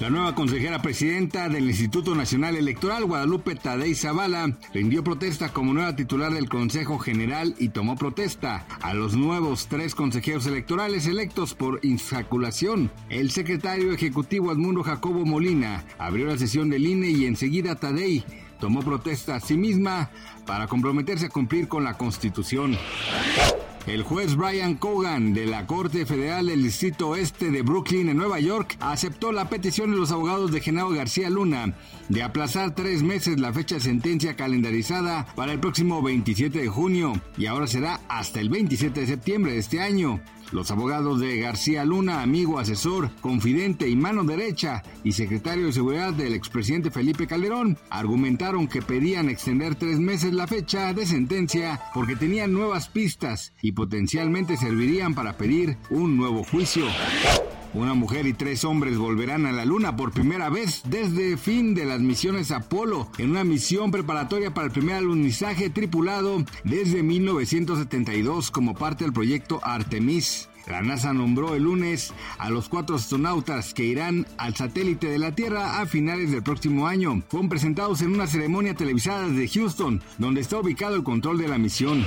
La nueva consejera presidenta del Instituto Nacional Electoral, Guadalupe Tadei Zavala, rindió protesta como nueva titular del Consejo General y tomó protesta a los nuevos tres consejeros electorales electos por insaculación. El secretario ejecutivo Edmundo Jacobo Molina abrió la sesión del INE y enseguida Tadei tomó protesta a sí misma para comprometerse a cumplir con la Constitución. El juez Brian Cogan de la Corte Federal del Distrito Oeste de Brooklyn, en Nueva York, aceptó la petición de los abogados de Genaro García Luna de aplazar tres meses la fecha de sentencia calendarizada para el próximo 27 de junio y ahora será hasta el 27 de septiembre de este año. Los abogados de García Luna, amigo, asesor, confidente y mano derecha y secretario de Seguridad del expresidente Felipe Calderón, argumentaron que pedían extender tres meses la fecha de sentencia porque tenían nuevas pistas y potencialmente servirían para pedir un nuevo juicio. Una mujer y tres hombres volverán a la Luna por primera vez desde fin de las misiones Apolo, en una misión preparatoria para el primer alunizaje tripulado desde 1972 como parte del proyecto Artemis. La NASA nombró el lunes a los cuatro astronautas que irán al satélite de la Tierra a finales del próximo año. Fueron presentados en una ceremonia televisada desde Houston, donde está ubicado el control de la misión.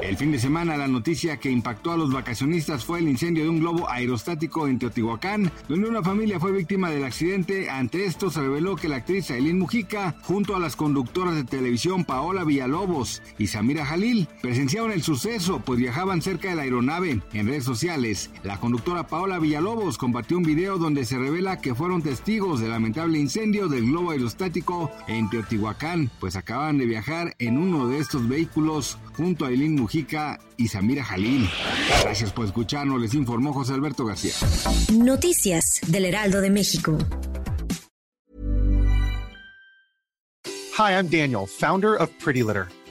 El fin de semana la noticia que impactó a los vacacionistas fue el incendio de un globo aerostático en Teotihuacán, donde una familia fue víctima del accidente. Ante esto se reveló que la actriz Aileen Mujica, junto a las conductoras de televisión Paola Villalobos y Samira Jalil, presenciaron el suceso, pues viajaban cerca de la aeronave. En redes sociales la conductora Paola Villalobos compartió un video donde se revela que fueron testigos del lamentable incendio del globo aerostático en Teotihuacán, pues acaban de viajar en uno de estos vehículos junto a Eileen Mujica y Samira Jalil. Gracias por escucharnos, les informó José Alberto García. Noticias del Heraldo de México. Hi, I'm Daniel, founder of Pretty Litter.